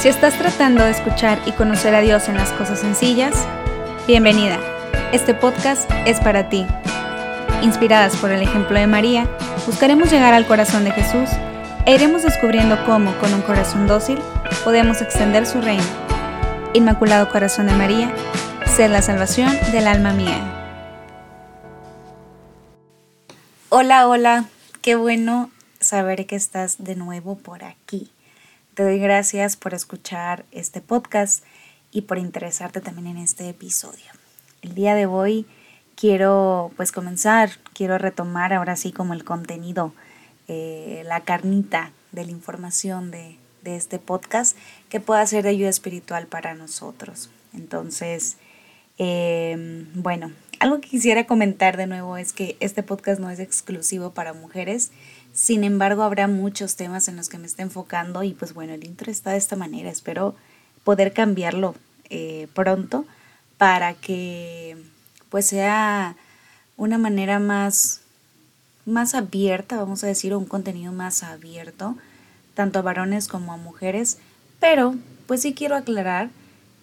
Si estás tratando de escuchar y conocer a Dios en las cosas sencillas, bienvenida. Este podcast es para ti. Inspiradas por el ejemplo de María, buscaremos llegar al corazón de Jesús e iremos descubriendo cómo, con un corazón dócil, podemos extender su reino. Inmaculado Corazón de María, ser la salvación del alma mía. Hola, hola, qué bueno saber que estás de nuevo por aquí. Te doy gracias por escuchar este podcast y por interesarte también en este episodio. El día de hoy quiero pues comenzar, quiero retomar ahora sí como el contenido, eh, la carnita de la información de, de este podcast que pueda ser de ayuda espiritual para nosotros. Entonces, em, bueno, algo que quisiera comentar de nuevo es que este podcast no es exclusivo para mujeres, sin embargo, habrá muchos temas en los que me esté enfocando y pues bueno, el intro está de esta manera. Espero poder cambiarlo eh, pronto para que pues sea una manera más, más abierta, vamos a decir, un contenido más abierto, tanto a varones como a mujeres. Pero pues sí quiero aclarar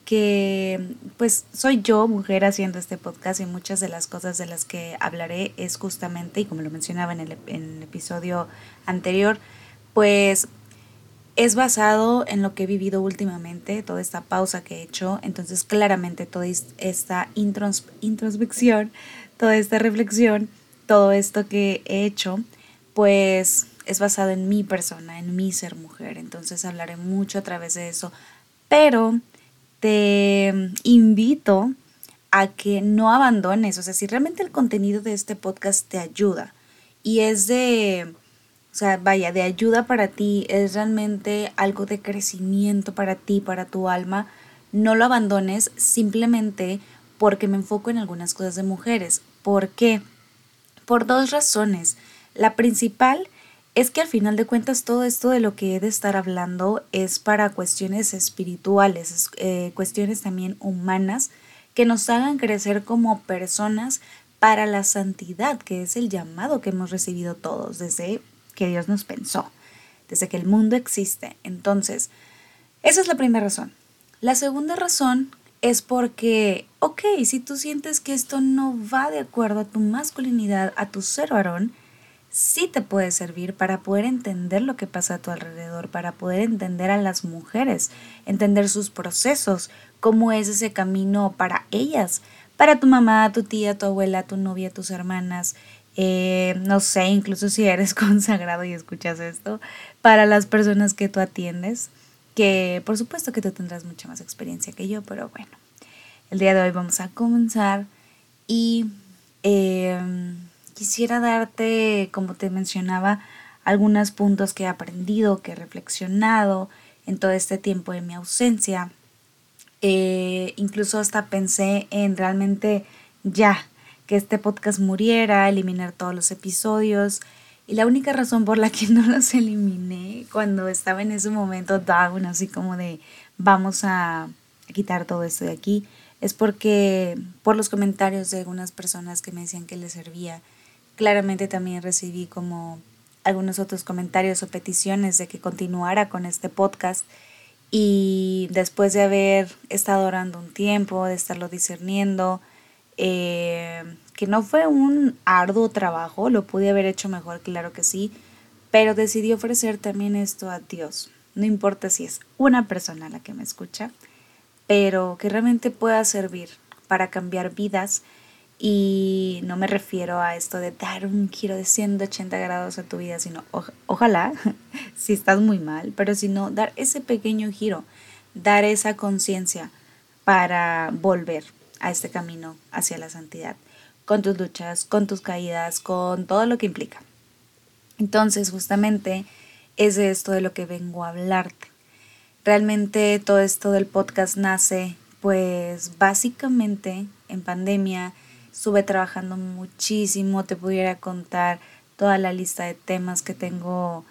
que pues soy yo mujer haciendo este podcast y muchas de las cosas de las que hablaré es justamente, y como lo mencionaba en el, episodio anterior, pues es basado en lo que he vivido últimamente, toda esta pausa que he hecho, entonces claramente toda esta introspección, toda esta reflexión, todo esto que he hecho, pues es basado en mi persona, en mi ser mujer, entonces hablaré mucho a través de eso, pero te invito a que no abandones, o sea, si realmente el contenido de este podcast te ayuda y es de, o sea, vaya, de ayuda para ti, es realmente algo de crecimiento para ti, para tu alma, no lo abandones simplemente porque me enfoco en algunas cosas de mujeres. ¿Por qué? Por dos razones. La principal es que al final de cuentas todo esto de lo que he de estar hablando es para cuestiones espirituales, eh, cuestiones también humanas que nos hagan crecer como personas para la santidad, que es el llamado que hemos recibido todos desde que Dios nos pensó, desde que el mundo existe. Entonces, esa es la primera razón. La segunda razón es porque, ok, si tú sientes que esto no va de acuerdo a tu masculinidad, a tu ser varón, sí te puede servir para poder entender lo que pasa a tu alrededor, para poder entender a las mujeres, entender sus procesos, cómo es ese camino para ellas, para tu mamá, tu tía, tu abuela, tu novia, tus hermanas, eh, no sé, incluso si eres consagrado y escuchas esto, para las personas que tú atiendes, que por supuesto que tú tendrás mucha más experiencia que yo, pero bueno, el día de hoy vamos a comenzar y... Em, quisiera darte, como te mencionaba, algunos puntos que he aprendido, que he reflexionado en todo este tiempo de mi ausencia. Eh, incluso hasta pensé en realmente ya que este podcast muriera, eliminar todos los episodios. Y la única razón por la que no los eliminé cuando estaba en ese momento down, así como de vamos a quitar todo esto de aquí, es porque por los comentarios de algunas personas que me decían que les servía Claramente también recibí como algunos otros comentarios o peticiones de que continuara con este podcast y después de haber estado orando un tiempo, de estarlo discerniendo, eh, que no fue un arduo trabajo, lo pude haber hecho mejor, claro que sí, pero decidí ofrecer también esto a Dios. No importa si es una persona la que me escucha, pero que realmente pueda servir para cambiar vidas y no me refiero a esto de dar un giro de 180 grados a tu vida, sino ojalá, si estás muy mal, pero sino dar ese pequeño giro, dar esa conciencia para volver a este camino hacia la santidad, con tus luchas, con tus caídas, con todo lo que implica. Entonces, justamente es de esto de lo que vengo a hablarte. Realmente todo esto del podcast nace, pues básicamente en pandemia, Estuve trabajando muchísimo, te pudiera contar toda la lista de temas que tengo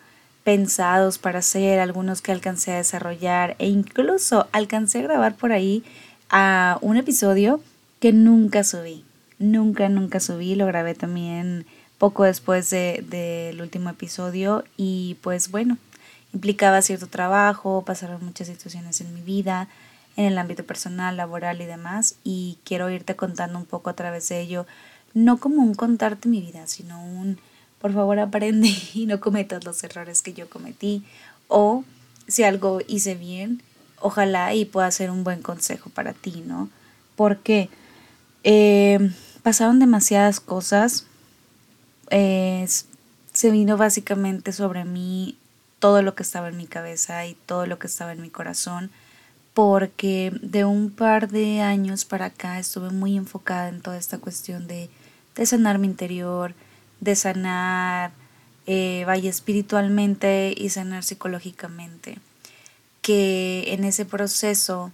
pensados para hacer, algunos que alcancé a desarrollar e incluso alcancé a grabar por ahí a un episodio que nunca subí. Nunca, nunca subí, lo grabé también poco después del de, último episodio y pues bueno, implicaba cierto trabajo, pasaron muchas situaciones en mi vida, en el ámbito personal, laboral y demás, y quiero irte contando un poco a través de ello, no como un contarte mi vida, sino un, por favor aprende y no cometas los errores que yo cometí, o si algo hice bien, ojalá y pueda ser un buen consejo para ti, ¿no? Porque eh, pasaron demasiadas cosas, se vino básicamente sobre mí todo lo que estaba en mi cabeza y todo lo que estaba en mi corazón, porque de un par de años para acá estuve muy enfocada en toda esta cuestión de, sanar mi interior, de sanar, eh, vaya espiritualmente y sanar psicológicamente, que en ese proceso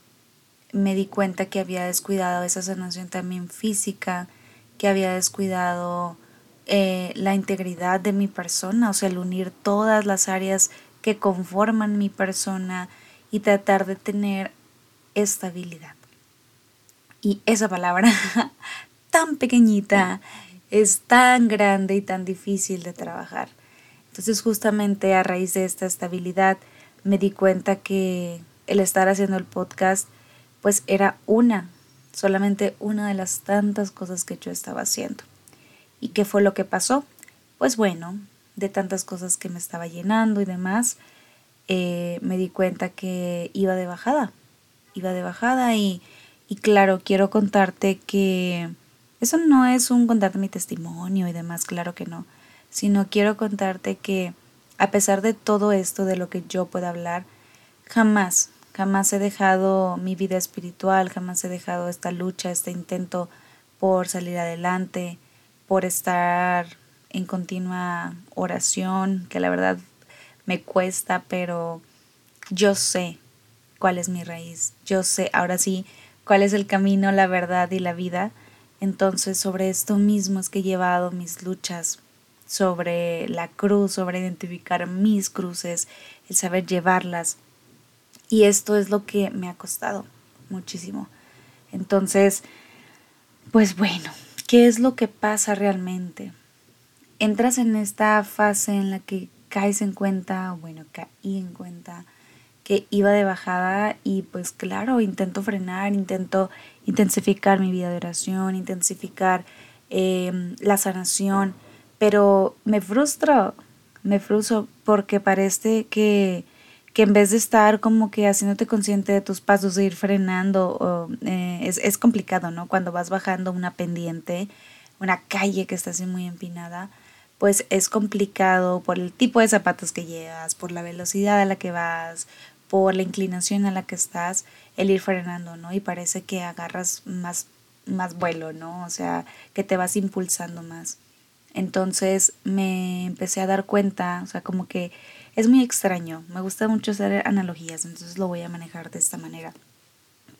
me di cuenta que había descuidado esa sanación también física, que había descuidado eh, la integridad de mi persona, o sea, el unir todas las áreas que conforman mi persona y tratar de tener estabilidad. Y esa palabra tan pequeñita es tan grande y tan difícil de trabajar. Entonces justamente a raíz de esta estabilidad me di cuenta que el estar haciendo el podcast pues era una, solamente una de las tantas cosas que yo estaba haciendo. ¿Y qué fue lo que pasó? Pues bueno, de tantas cosas que me estaba llenando y demás, eh, me di cuenta que iba de bajada. Iba de bajada y, y claro, quiero contarte que eso no es un contarte mi testimonio y demás, claro que no, sino quiero contarte que a pesar de todo esto de lo que yo pueda hablar, jamás, jamás he dejado mi vida espiritual, jamás he dejado esta lucha, este intento por salir adelante, por estar en continua oración, que la verdad me cuesta, pero yo sé cuál es mi raíz, yo sé ahora sí cuál es el camino, la verdad y la vida. Entonces sobre esto mismo es que he llevado mis luchas, sobre la cruz, sobre identificar mis cruces, el saber llevarlas. Y esto es lo que me ha costado muchísimo. Entonces, pues bueno, ¿Qué es lo que pasa realmente? Entras en esta fase en la que caes en cuenta, bueno, caí en cuenta que iba de bajada y pues claro, intento frenar, intento intensificar mi vida de oración, intensificar em, la sanación, pero me frustro, me frustro porque parece que que en vez de estar como que haciéndote consciente de tus pasos, de ir frenando, eh, es, es, complicado, ¿no? Cuando vas bajando una pendiente, una calle que está así muy empinada, pues es complicado por el tipo de zapatos que llevas, por la velocidad a la que vas, por la inclinación a la que estás, el ir frenando, ¿no? Y parece que agarras más, más vuelo, ¿no? O sea, que te vas impulsando más. Entonces me empecé a dar cuenta, o sea, como que es muy extraño, me gusta mucho hacer analogías, entonces lo voy a manejar de esta manera.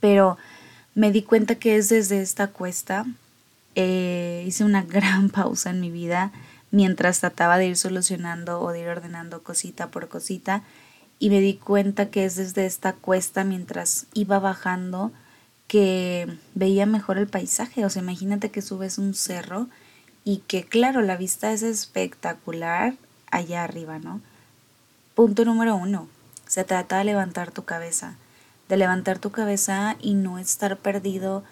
Pero me di cuenta que es desde esta cuesta, eh, hice una gran pausa en mi vida mientras trataba de ir solucionando o de ir ordenando cosita por cosita y me di cuenta que es desde esta cuesta mientras iba bajando que veía mejor el paisaje. O sea, imagínate que subes un cerro y que claro, la vista es espectacular allá arriba, ¿no? Punto número uno, se trata de levantar tu cabeza, de levantar tu cabeza y no estar perdido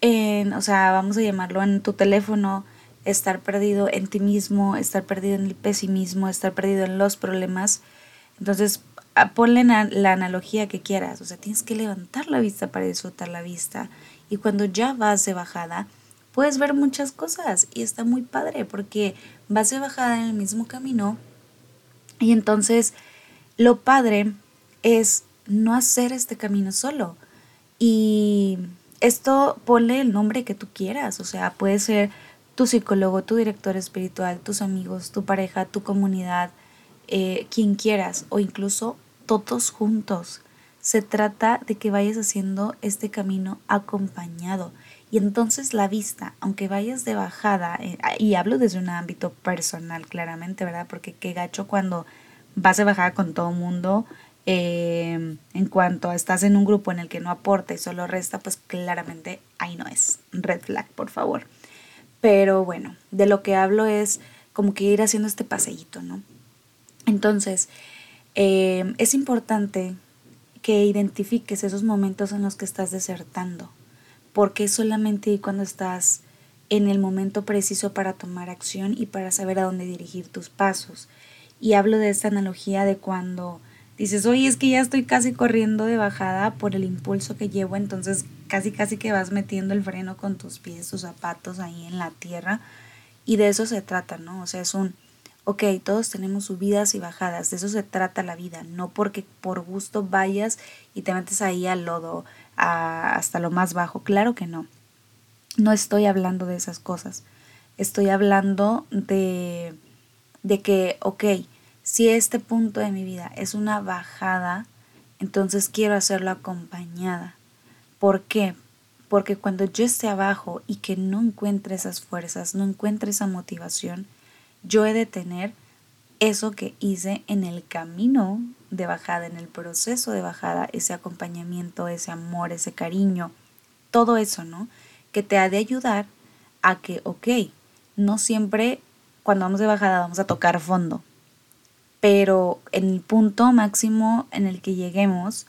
en, o sea, vamos a llamarlo en tu teléfono, estar perdido en ti mismo, estar perdido en el pesimismo, estar perdido en los problemas. Entonces, ponle la analogía que quieras, o sea, tienes que levantar la vista para disfrutar la vista. Y cuando ya vas de bajada, puedes ver muchas cosas y está muy padre porque vas de bajada en el mismo camino y entonces lo padre es no hacer este camino solo. Y esto ponle el nombre que tú quieras, o sea, puede ser tu psicólogo, tu director espiritual, tus amigos, tu pareja, tu comunidad, eh, quien quieras, o incluso todos juntos. Se trata de que vayas haciendo este camino acompañado. Y entonces la vista, aunque vayas de bajada, eh, y hablo desde un ámbito personal claramente, ¿verdad? Porque qué gacho cuando vas de bajada con todo mundo. Eh, en cuanto estás en un grupo en el que no aporta y solo resta, pues claramente ahí no es. Red flag, por favor. Pero bueno, de lo que hablo es como que ir haciendo este paseíto, ¿no? Entonces, eh, es importante que identifiques esos momentos en los que estás desertando, porque solamente cuando estás en el momento preciso para tomar acción y para saber a dónde dirigir tus pasos. Y hablo de esta analogía de cuando dices, oye, es que ya estoy casi corriendo de bajada por el impulso que llevo, entonces casi casi que vas metiendo el freno con tus pies, tus zapatos ahí en la tierra. Y de eso se trata, ¿no? O sea, es un, ok, todos tenemos subidas y bajadas, de eso se trata la vida, no porque por gusto vayas y te metes ahí al lodo hasta lo más bajo, claro que no. No estoy hablando de esas cosas, estoy hablando de, de que, ok, si este punto de mi vida es una bajada, entonces quiero hacerlo acompañada. ¿Por qué? Porque cuando yo esté abajo y que no encuentre esas fuerzas, no encuentre esa motivación, yo he de tener eso que hice en el camino de bajada, en el proceso de bajada, ese acompañamiento, ese amor, ese cariño, todo eso, ¿no? Que te ha de ayudar a que, ok, no siempre cuando vamos de bajada vamos a tocar fondo, pero en el punto máximo en el que lleguemos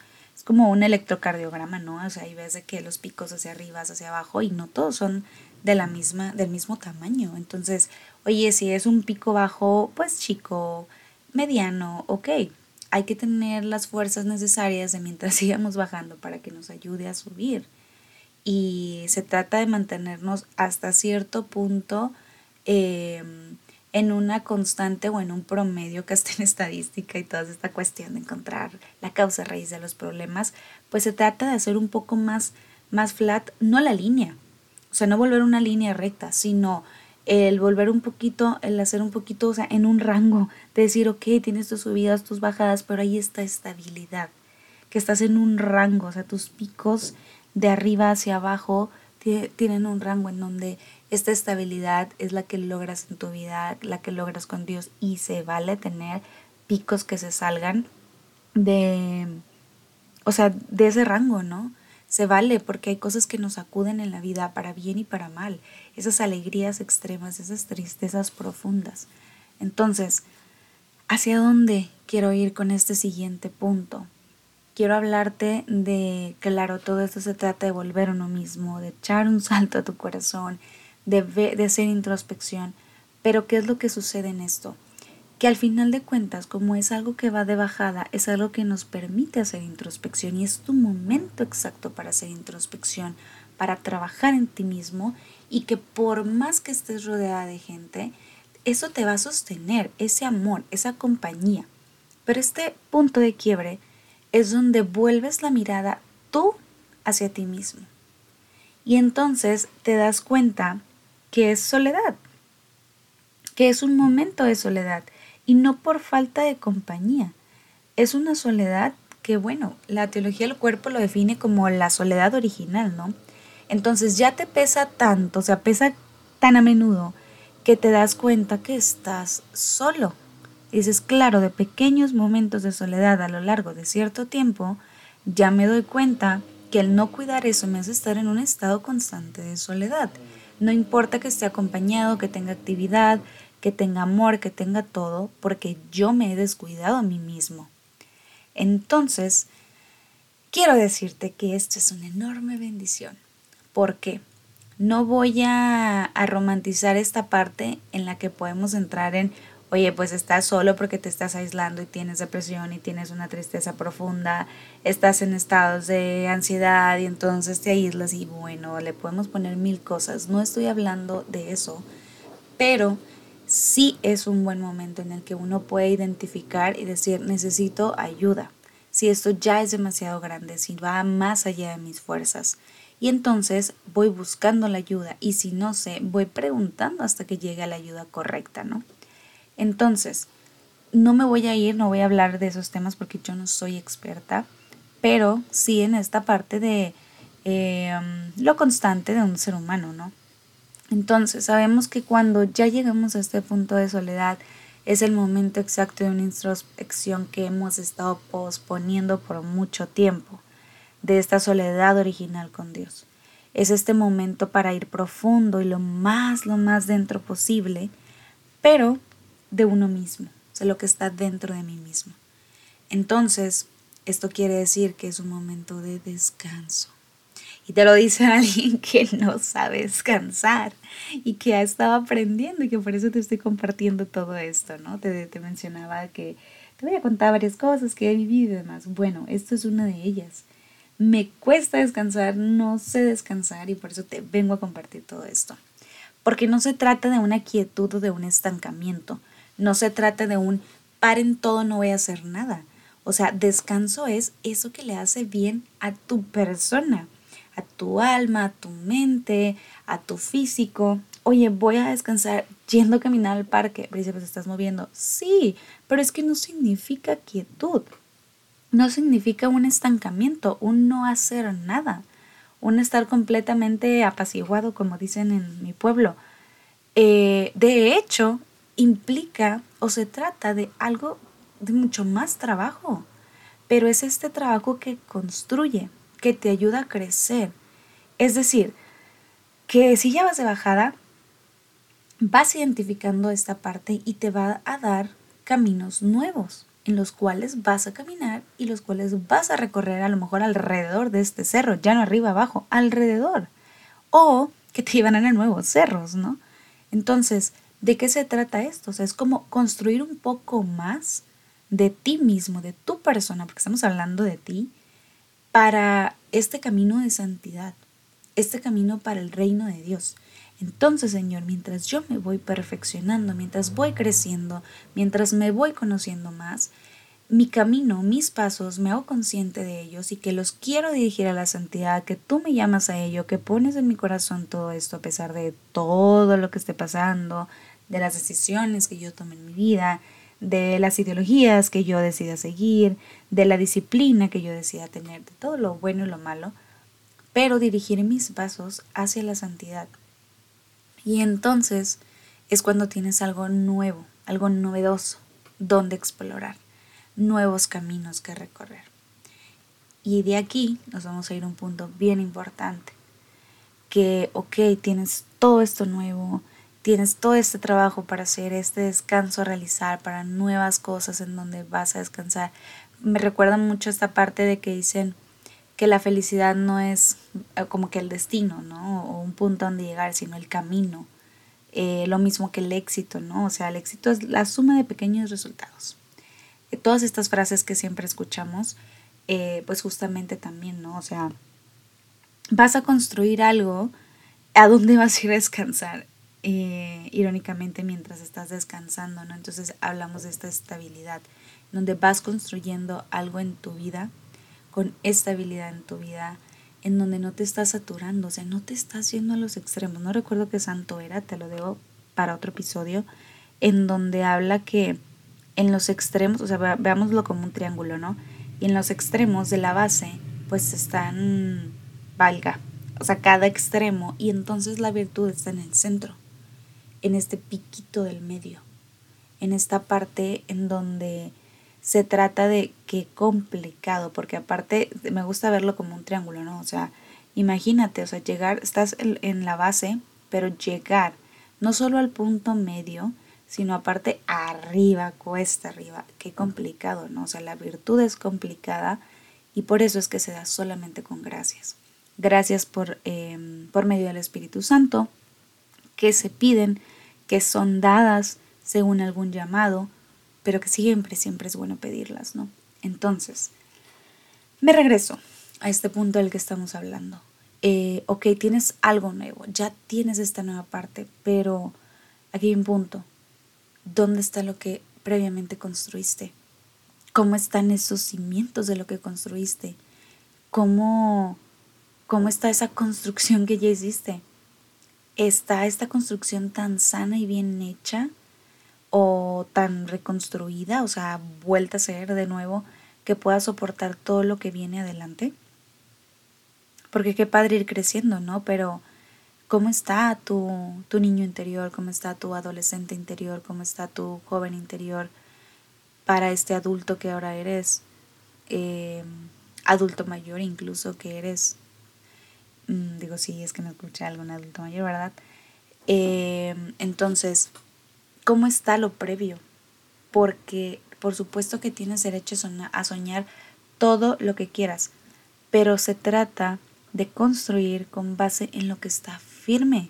como un electrocardiograma, ¿no? O sea, ahí ves de que los picos hacia arriba, hacia abajo y no todos son de la misma, del mismo tamaño. Entonces, oye, si es un pico bajo, pues chico, mediano, ok. Hay que tener las fuerzas necesarias de mientras sigamos bajando para que nos ayude a subir. Y se trata de mantenernos hasta cierto punto eh, en una constante o en un promedio que esté en estadística y toda esta cuestión de encontrar la causa raíz de los problemas, pues se trata de hacer un poco más, más flat, no la línea, o sea, no volver una línea recta, sino el volver un poquito, el hacer un poquito, o sea, en un rango, de decir, ok, tienes tus subidas, tus bajadas, pero ahí está estabilidad, que estás en un rango, o sea, tus picos de arriba hacia abajo tienen un rango en donde esta estabilidad es la que logras en tu vida, la que logras con Dios y se vale tener picos que se salgan de, o sea, de ese rango, ¿no? Se vale porque hay cosas que nos acuden en la vida para bien y para mal, esas alegrías extremas, esas tristezas profundas. Entonces, ¿hacia dónde quiero ir con este siguiente punto? Quiero hablarte de, claro, todo esto se trata de volver a uno mismo, de echar un salto a tu corazón, de, hacer introspección. Pero ¿qué es lo que sucede en esto? Que al final de cuentas, como es algo que va de bajada, es algo que nos permite hacer introspección y es tu momento exacto para hacer introspección, para trabajar en ti mismo y que por más que estés rodeada de gente, eso te va a sostener, ese amor, esa compañía. Pero este punto de quiebre es donde vuelves la mirada tú hacia ti mismo. Y entonces te das cuenta que es soledad, que es un momento de soledad y no por falta de compañía. Es una soledad que, bueno, la teología del cuerpo lo define como la soledad original, ¿no? Entonces ya te pesa tanto, o sea, pesa tan a menudo que te das cuenta que estás solo. dices, claro, de pequeños momentos de soledad a lo largo de cierto tiempo, ya me doy cuenta que el no cuidar eso me hace estar en un estado constante de soledad. No importa que esté acompañado, que tenga actividad, que tenga amor, que tenga todo, porque yo me he descuidado a mí mismo. Entonces, quiero decirte que esto es una enorme bendición. porque No voy a, a romantizar esta parte en la que podemos entrar en oye, pues estás solo porque te estás aislando y tienes depresión y tienes una tristeza profunda, estás en estados de ansiedad y entonces te aíslas y bueno, le podemos poner mil cosas. No estoy hablando de eso, pero sí es un buen momento en el que uno puede identificar y decir, necesito ayuda. Si esto ya es demasiado grande, si va más allá de mis fuerzas. Y entonces voy buscando la ayuda y si no sé, voy preguntando hasta que llegue a la ayuda correcta, ¿no? Entonces, no me voy a ir, no voy a hablar de esos temas porque yo no soy experta, pero sí en esta parte de em, lo constante de un ser humano, ¿no? Entonces, sabemos que cuando ya llegamos a este punto de soledad, es el momento exacto de una introspección que hemos estado posponiendo por mucho tiempo, de esta soledad original con Dios. Es este momento para ir profundo y lo más, lo más dentro posible, pero de uno mismo, de lo que está dentro de mí mismo. Entonces, esto quiere decir que es un momento de descanso. Y te lo dice alguien que no sabe descansar y que ha estado aprendiendo y que por eso te estoy compartiendo todo esto, ¿no? Te, te mencionaba que te voy a contar varias cosas que he vivido y demás. Bueno, esto es una de ellas. Me cuesta descansar, no sé descansar y por eso te vengo a compartir todo esto. Porque no se trata de una quietud o de un estancamiento. No se trata de un paren todo, no voy a hacer nada. O sea, descanso es eso que le hace bien a tu persona a tu alma, a tu mente, a tu físico. Oye, voy a descansar yendo a caminar al parque. Dice, pues estás moviendo. Sí, pero es que no significa quietud. No significa un estancamiento, un no hacer nada, un estar completamente apaciguado, como dicen en mi pueblo. Eh, de hecho, implica o se trata de algo de mucho más trabajo, pero es este trabajo que construye, que te ayuda a crecer. Es decir, que si ya vas de bajada, vas identificando esta parte y te va a dar caminos nuevos en los cuales vas a caminar y los cuales vas a recorrer a lo mejor alrededor de este cerro, ya no arriba, abajo, alrededor. O que te llevan a nuevos cerros, ¿no? Entonces, ¿de qué se trata esto? O sea, es como construir un poco más de ti mismo, de tu persona, porque estamos hablando de ti, para este camino de santidad, este camino para el reino de Dios. Entonces, Señor, mientras yo me voy perfeccionando, mientras voy creciendo, mientras me voy conociendo más, mi camino, mis pasos, me hago consciente de ellos y que los quiero dirigir a la santidad, que tú me llamas a ello, que pones en mi corazón todo esto a pesar de todo lo que esté pasando, de las decisiones que yo tome en mi vida, de las ideologías que yo decida seguir, de la disciplina que yo decida tener, de todo lo bueno y lo malo, pero dirigir mis pasos hacia la santidad. Y entonces es cuando tienes algo nuevo, algo novedoso, donde explorar, nuevos caminos que recorrer. Y de aquí nos vamos a ir a un punto bien importante, que, ok, tienes todo esto nuevo, tienes todo este trabajo para hacer, este descanso a realizar, para nuevas cosas en donde vas a descansar. Me recuerda mucho esta parte de que dicen que la felicidad no es eh, como que el destino, ¿no? O un punto donde llegar, sino el camino. Eh, lo mismo que el éxito, ¿no? O sea, el éxito es la suma de pequeños resultados. Eh, todas estas frases que siempre escuchamos, pues justamente también, ¿no? O sea, vas a construir algo, ¿a dónde vas a ir a descansar? Eh, irónicamente mientras estás descansando, ¿no? Entonces hablamos de esta estabilidad, donde vas construyendo algo en tu vida, con estabilidad en tu vida, en donde no te estás saturando, o sea, no te estás yendo a los extremos. No recuerdo qué santo era, te lo debo para otro episodio, en donde habla que en los extremos, o sea, veámoslo como un triángulo, ¿no? Y en los extremos de la base, pues están, valga, o sea, cada extremo, y entonces la virtud está en el centro en este piquito del medio, en esta parte en donde se trata de qué complicado, porque aparte me gusta verlo como un triángulo, ¿no? O sea, imagínate, o sea, llegar, estás en la base, pero llegar no solo al punto medio, sino aparte arriba, cuesta arriba, qué complicado, ¿no? O sea, la virtud es complicada y por eso es que se da solamente con gracias. Gracias por, em, por medio del Espíritu Santo, que se piden, que son dadas según algún llamado, pero que siempre, siempre es bueno pedirlas, ¿no? Entonces, me regreso a este punto del que estamos hablando. Eh, ok, tienes algo nuevo, ya tienes esta nueva parte, pero aquí hay un punto. ¿Dónde está lo que previamente construiste? ¿Cómo están esos cimientos de lo que construiste? ¿Cómo, cómo está esa construcción que ya hiciste? Está esta construcción tan sana y bien hecha o tan reconstruida, o sea, vuelta a ser de nuevo, que pueda soportar todo lo que viene adelante. Porque qué padre ir creciendo, ¿no? Pero ¿cómo está tu, tu niño interior? ¿Cómo está tu adolescente interior? ¿Cómo está tu joven interior para este adulto que ahora eres? Eh, adulto mayor incluso que eres digo, sí, es que no escuché algún adulto mayor, ¿verdad? Eh, entonces, ¿cómo está lo previo? Porque por supuesto que tienes derecho a soñar todo lo que quieras, pero se trata de construir con base en lo que está firme.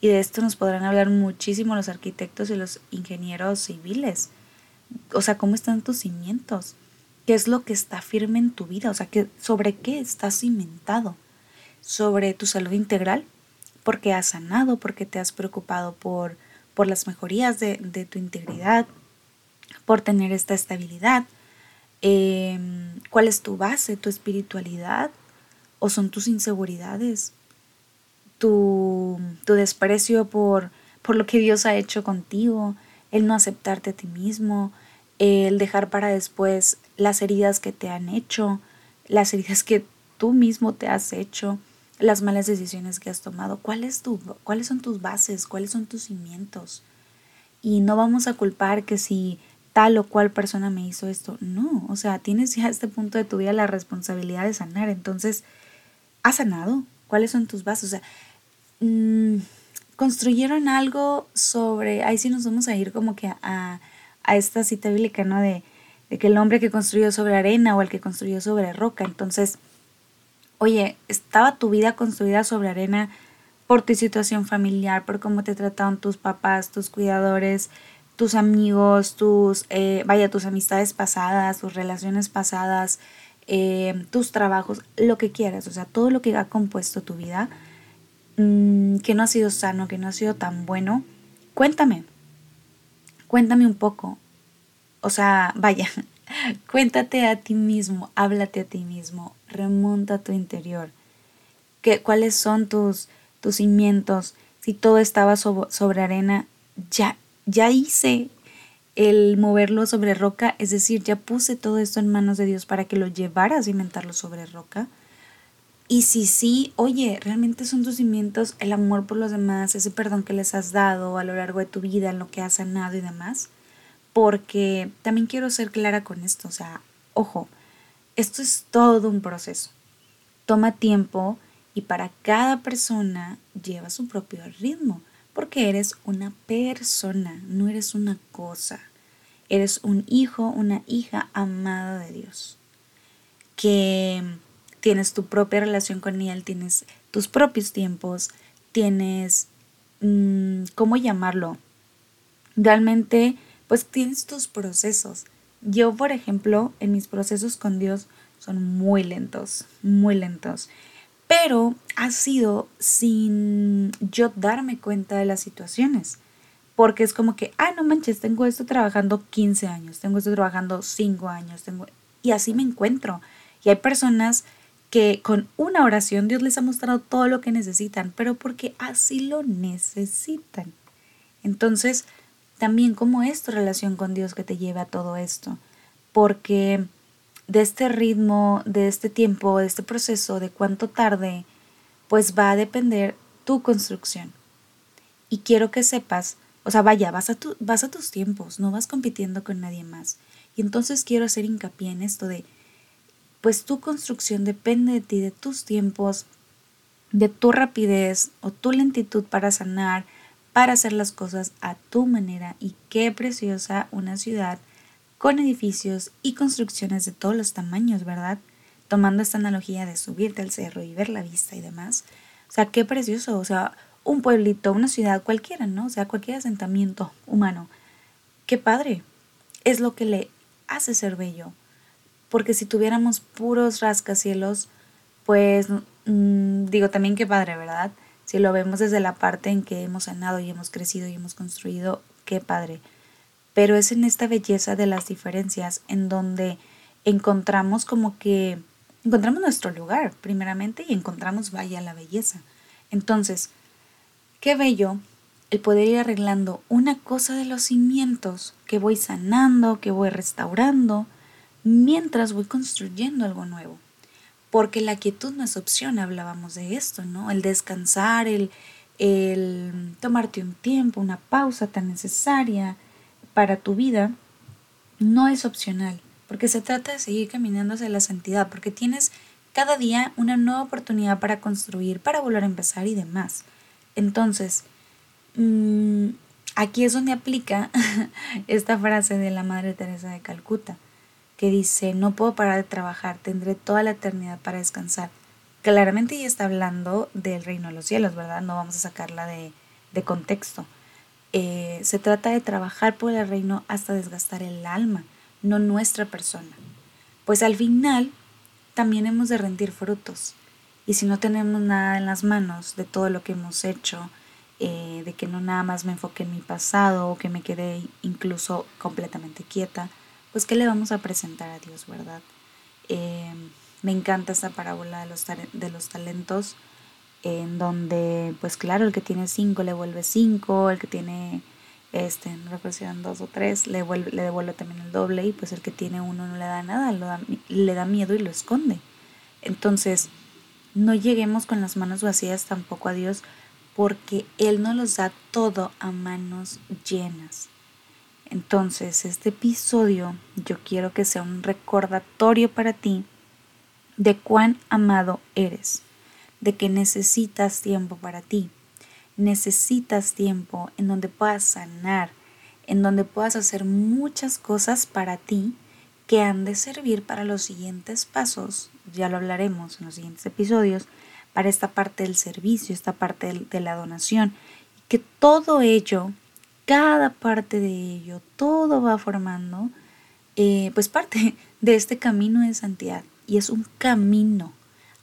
Y de esto nos podrán hablar muchísimo los arquitectos y los ingenieros civiles. O sea, ¿cómo están tus cimientos? ¿Qué es lo que está firme en tu vida? O sea, ¿sobre qué estás cimentado? ¿Sobre tu salud integral? Porque has sanado, porque te has preocupado por, por las mejorías de, de tu integridad, por tener esta estabilidad. Em, ¿Cuál es tu base, tu espiritualidad? ¿O son tus inseguridades? tu, desprecio por, por lo que Dios ha hecho contigo, el no aceptarte a ti mismo, el dejar para después las heridas que te han hecho, las heridas que tú mismo te has hecho, las malas decisiones que has tomado. ¿Cuál es ¿Cuáles son tus bases? ¿Cuáles son tus cimientos? Y no vamos a culpar que si tal o cual persona me hizo esto. No, o sea, tienes ya a este punto de tu vida la responsabilidad de sanar. Entonces, ¿has sanado? ¿Cuáles son tus bases? O sea, Mm, construyeron algo sobre, ahí sí nos vamos a ir como que a, a esta cita bíblica, ¿no? De, de, que el hombre que construyó sobre arena o el que construyó sobre roca. Entonces, oye, estaba tu vida construida sobre arena por tu situación familiar, por cómo te trataron tus papás, tus cuidadores, tus amigos, tus, eh, vaya, tus amistades pasadas, tus relaciones pasadas, eh, tus trabajos, lo que quieras, o sea, todo lo que ha compuesto tu vida Mm, que no ha sido sano, que no ha sido tan bueno, cuéntame, cuéntame un poco. O sea, vaya, cuéntate a ti mismo, háblate a ti mismo, remonta a tu interior. ¿Qué, ¿Cuáles son tus, tus cimientos? Si todo estaba sobre arena, ya, ya hice el moverlo sobre roca, es decir, ya puse todo esto en manos de Dios para que lo llevara a cimentarlo sobre roca. Y si sí, oye, realmente son tus cimientos el amor por los demás, ese perdón que les has dado a lo largo de tu vida, en lo que has sanado y demás. Porque también quiero ser clara con esto, o sea, ojo, esto es todo un proceso. Toma tiempo y para cada persona lleva su propio ritmo, porque eres una persona, no eres una cosa. Eres un hijo, una hija amada de Dios. Que tienes tu propia relación con él, tienes tus propios tiempos, tienes, mm, ¿cómo llamarlo? Realmente, pues tienes tus procesos. Yo, por ejemplo, en mis procesos con Dios son muy lentos, muy lentos. Pero ha sido sin yo darme cuenta de las situaciones. Porque es como que, ah, no manches, tengo esto trabajando 15 años, tengo esto trabajando 5 años, tengo... Y así me encuentro. Y hay personas que con una oración Dios les ha mostrado todo lo que necesitan, pero porque así lo necesitan. Entonces, también cómo es tu relación con Dios que te lleva a todo esto, porque de este ritmo, de este tiempo, de este proceso, de cuánto tarde, pues va a depender tu construcción. Y quiero que sepas, o sea, vaya, vas a, tu, vas a tus tiempos, no vas compitiendo con nadie más. Y entonces quiero hacer hincapié en esto de pues tu construcción depende de ti, de tus tiempos, de tu rapidez o tu lentitud para sanar, para hacer las cosas a tu manera. Y qué preciosa una ciudad con edificios y construcciones de todos los tamaños, ¿verdad? Tomando esta analogía de subirte al cerro y ver la vista y demás. O sea, qué precioso. O sea, un pueblito, una ciudad, cualquiera, ¿no? O sea, cualquier asentamiento humano. Qué padre. Es lo que le hace ser bello porque si tuviéramos puros rascacielos, pues mm, digo también qué padre, ¿verdad? Si lo vemos desde la parte en que hemos sanado y hemos crecido y hemos construido, qué padre. Pero es en esta belleza de las diferencias en donde encontramos como que encontramos nuestro lugar primeramente y encontramos vaya la belleza. Entonces, qué bello el poder ir arreglando una cosa de los cimientos que voy sanando, que voy restaurando, mientras voy construyendo algo nuevo. Porque la quietud no es opción, hablábamos de esto, ¿no? El descansar, el, el tomarte un tiempo, una pausa tan necesaria para tu vida, no es opcional, porque se trata de seguir caminando hacia la santidad, porque tienes cada día una nueva oportunidad para construir, para volver a empezar y demás. Entonces, mm, aquí es donde aplica esta frase de la Madre Teresa de Calcuta, que dice, no puedo parar de trabajar, tendré toda la eternidad para descansar. Claramente ella está hablando del reino de los cielos, ¿verdad? No vamos a sacarla de, de contexto. Eh, se trata de trabajar por el reino hasta desgastar el alma, no nuestra persona. Pues al final también hemos de rendir frutos. Y si no tenemos nada en las manos de todo lo que hemos hecho, eh, de que no nada más me enfoque en mi pasado o que me quede incluso completamente quieta, pues ¿qué le vamos a presentar a Dios, verdad? Eh, me encanta esta parábola de los, de los talentos en donde, pues claro, el que tiene cinco le vuelve cinco, el que tiene, este, no recuerdo si eran dos o tres, le, vuelve, le devuelve también el doble y pues el que tiene uno no le da nada, le da miedo y lo esconde. Entonces, no lleguemos con las manos vacías tampoco a Dios porque Él nos los da todo a manos llenas. Entonces, este episodio yo quiero que sea un recordatorio para ti de cuán amado eres de que necesitas tiempo para ti. Necesitas tiempo en donde puedas sanar, en donde puedas hacer muchas cosas para ti que han de servir para los siguientes pasos, ya lo hablaremos en los siguientes episodios, para esta parte del servicio, esta parte de la donación, que todo ello, cada parte de ello, todo va formando, eh, pues parte de este camino de santidad. Y es un camino,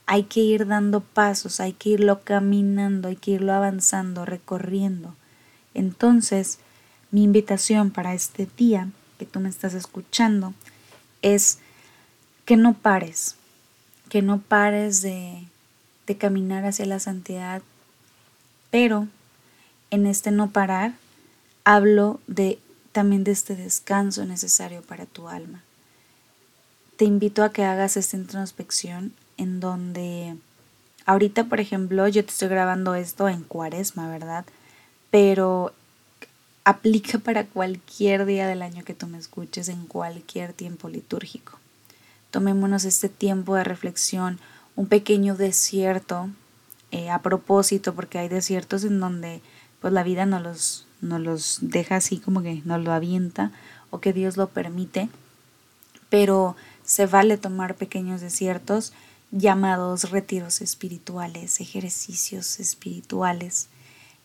hay que ir dando pasos, hay que irlo caminando, hay que irlo avanzando, recorriendo. Entonces, mi invitación para este día que tú me estás escuchando es que no pares, que no pares de, de caminar hacia la santidad, pero en este no parar hablo de también de este descanso necesario para tu alma. Te invito a que hagas esta introspección en donde ahorita, por ejemplo, yo te estoy grabando esto en cuaresma, ¿verdad? Pero aplica para cualquier día del año que tú me escuches, en cualquier tiempo litúrgico. Tomémonos este tiempo de reflexión, un pequeño desierto, eh, a propósito, porque hay desiertos en donde pues la vida no los, no los deja así como que nos lo avienta o que Dios lo permite, pero se vale tomar pequeños desiertos llamados retiros espirituales, ejercicios espirituales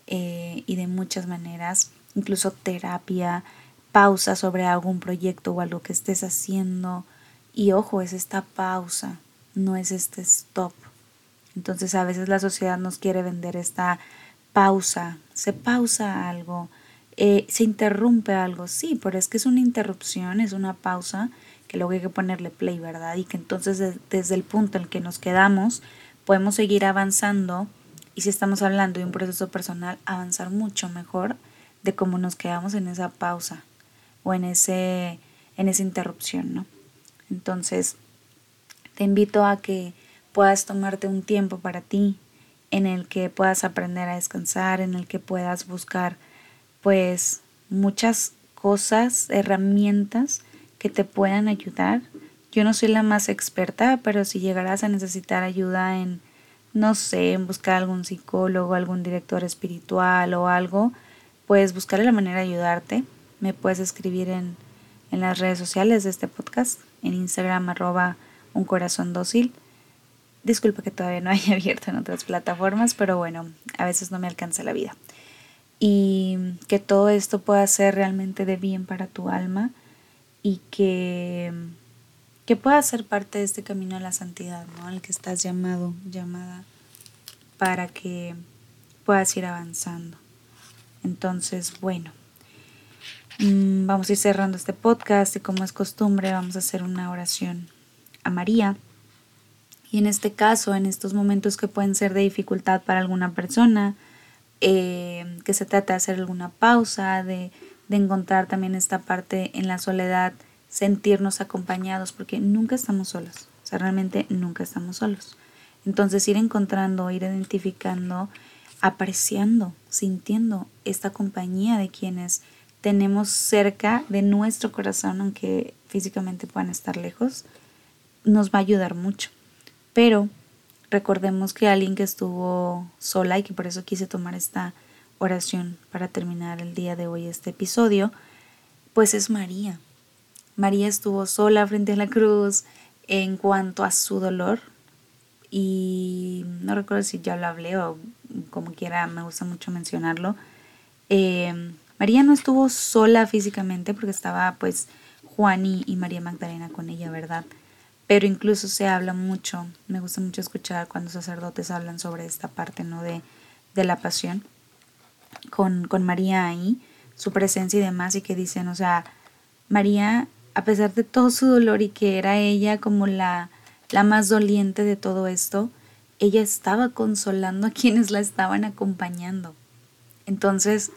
eh, y de muchas maneras, incluso terapia, pausa sobre algún proyecto o algo que estés haciendo. Y ojo, es esta pausa, no es este stop. Entonces a veces la sociedad nos quiere vender esta pausa, se pausa algo, eh, se interrumpe algo, sí, pero es que es una interrupción, es una pausa que luego hay que ponerle play, ¿verdad? Y que entonces desde el punto en que nos quedamos podemos seguir avanzando y si estamos hablando de un proceso personal, avanzar mucho mejor de cómo nos quedamos en esa pausa o en, ese, en esa interrupción, ¿no? Entonces, te invito a que puedas tomarte un tiempo para ti, en el que puedas aprender a descansar, en el que puedas buscar pues muchas cosas, herramientas que te puedan ayudar. Yo no soy la más experta, pero si llegarás a necesitar ayuda en, no sé, en buscar algún psicólogo, algún director espiritual o algo, pues buscaré la manera de ayudarte. Me puedes escribir en, en las redes sociales de este podcast, en Instagram arroba un corazón dócil. Disculpa que todavía no haya abierto en otras plataformas, pero bueno, a veces no me alcanza la vida. Y que todo esto pueda ser realmente de bien para tu alma y que, que pueda ser parte de este camino a la santidad, ¿no? Al que estás llamado, llamada, para que puedas ir avanzando. Entonces, bueno, mm, vamos a ir cerrando este podcast y como es costumbre vamos a hacer una oración a María. Y en este caso, en estos momentos que pueden ser de dificultad para alguna persona, eh, que se trata de hacer alguna pausa, de de encontrar también esta parte en la soledad, sentirnos acompañados, porque nunca estamos solos, o sea, realmente nunca estamos solos. Entonces ir encontrando, ir identificando, apreciando, sintiendo esta compañía de quienes tenemos cerca de nuestro corazón, aunque físicamente puedan estar lejos, nos va a ayudar mucho. Pero recordemos que alguien que estuvo sola y que por eso quise tomar esta oración para terminar el día de hoy este episodio, pues es María. María estuvo sola frente a la cruz en cuanto a su dolor y no recuerdo si ya lo hablé o como quiera, me gusta mucho mencionarlo. Eh, María no estuvo sola físicamente porque estaba pues Juan y María Magdalena con ella, ¿verdad? Pero incluso se habla mucho, me gusta mucho escuchar cuando sacerdotes hablan sobre esta parte, ¿no? De, de la pasión con, con María ahí, su presencia y demás, y que dicen, o sea, María, a pesar de todo su dolor y que era ella como la, la más doliente de todo esto, ella estaba consolando a quienes la estaban acompañando. Entonces,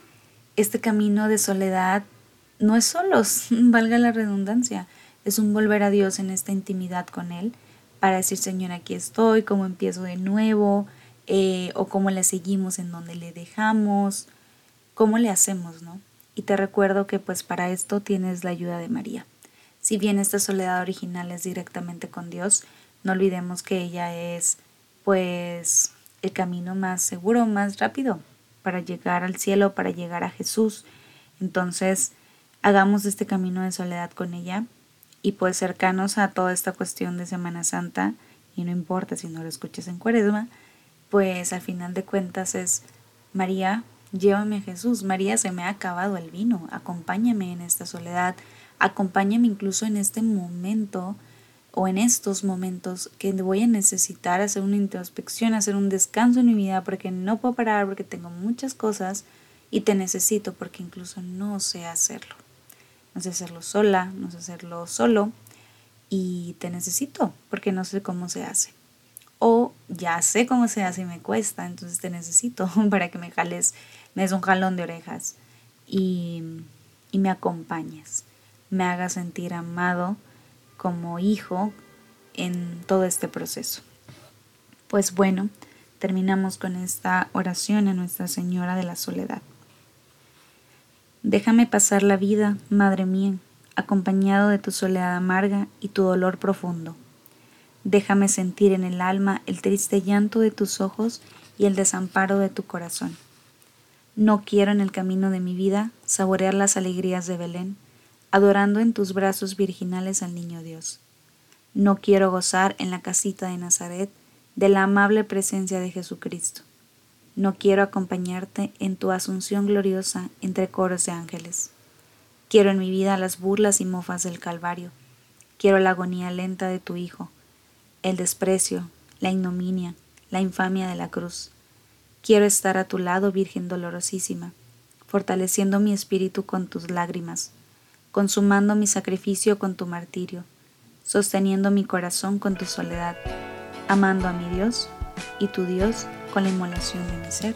este camino de soledad no es solo, valga la redundancia, es un volver a Dios en esta intimidad con Él para decir, Señor, aquí estoy, cómo empiezo de nuevo, eh, o cómo le seguimos en donde le dejamos, cómo le hacemos, ¿no? Y te recuerdo que pues para esto tienes la ayuda de María. Si bien esta soledad original es directamente con Dios, no olvidemos que ella es pues el camino más seguro, más rápido para llegar al cielo, para llegar a Jesús. Entonces, hagamos este camino de soledad con ella y pues cercanos a toda esta cuestión de Semana Santa, y no importa si no lo escuchas en cuaresma, pues al final de cuentas es, María, llévame a Jesús, María, se me ha acabado el vino, acompáñame en esta soledad, acompáñame incluso en este momento o en estos momentos que voy a necesitar hacer una introspección, hacer un descanso en mi vida porque no puedo parar, porque tengo muchas cosas y te necesito porque incluso no sé hacerlo. No sé hacerlo sola, no sé hacerlo solo y te necesito porque no sé cómo se hace. O ya sé cómo se hace y me cuesta, entonces te necesito para que me jales, me des un jalón de orejas y, y me acompañes, me hagas sentir amado como hijo en todo este proceso. Pues bueno, terminamos con esta oración a Nuestra Señora de la Soledad. Déjame pasar la vida, Madre mía, acompañado de tu soledad amarga y tu dolor profundo. Déjame sentir en el alma el triste llanto de tus ojos y el desamparo de tu corazón. No quiero en el camino de mi vida saborear las alegrías de Belén, adorando en tus brazos virginales al niño Dios. No quiero gozar en la casita de Nazaret de la amable presencia de Jesucristo. No quiero acompañarte en tu asunción gloriosa entre coros de ángeles. Quiero en mi vida las burlas y mofas del Calvario. Quiero la agonía lenta de tu Hijo, el desprecio, la ignominia, la infamia de la cruz. Quiero estar a tu lado, Virgen dolorosísima, fortaleciendo mi espíritu con tus lágrimas, consumando mi sacrificio con tu martirio, sosteniendo mi corazón con tu soledad, amando a mi Dios y tu Dios con la inmolación de mi ser.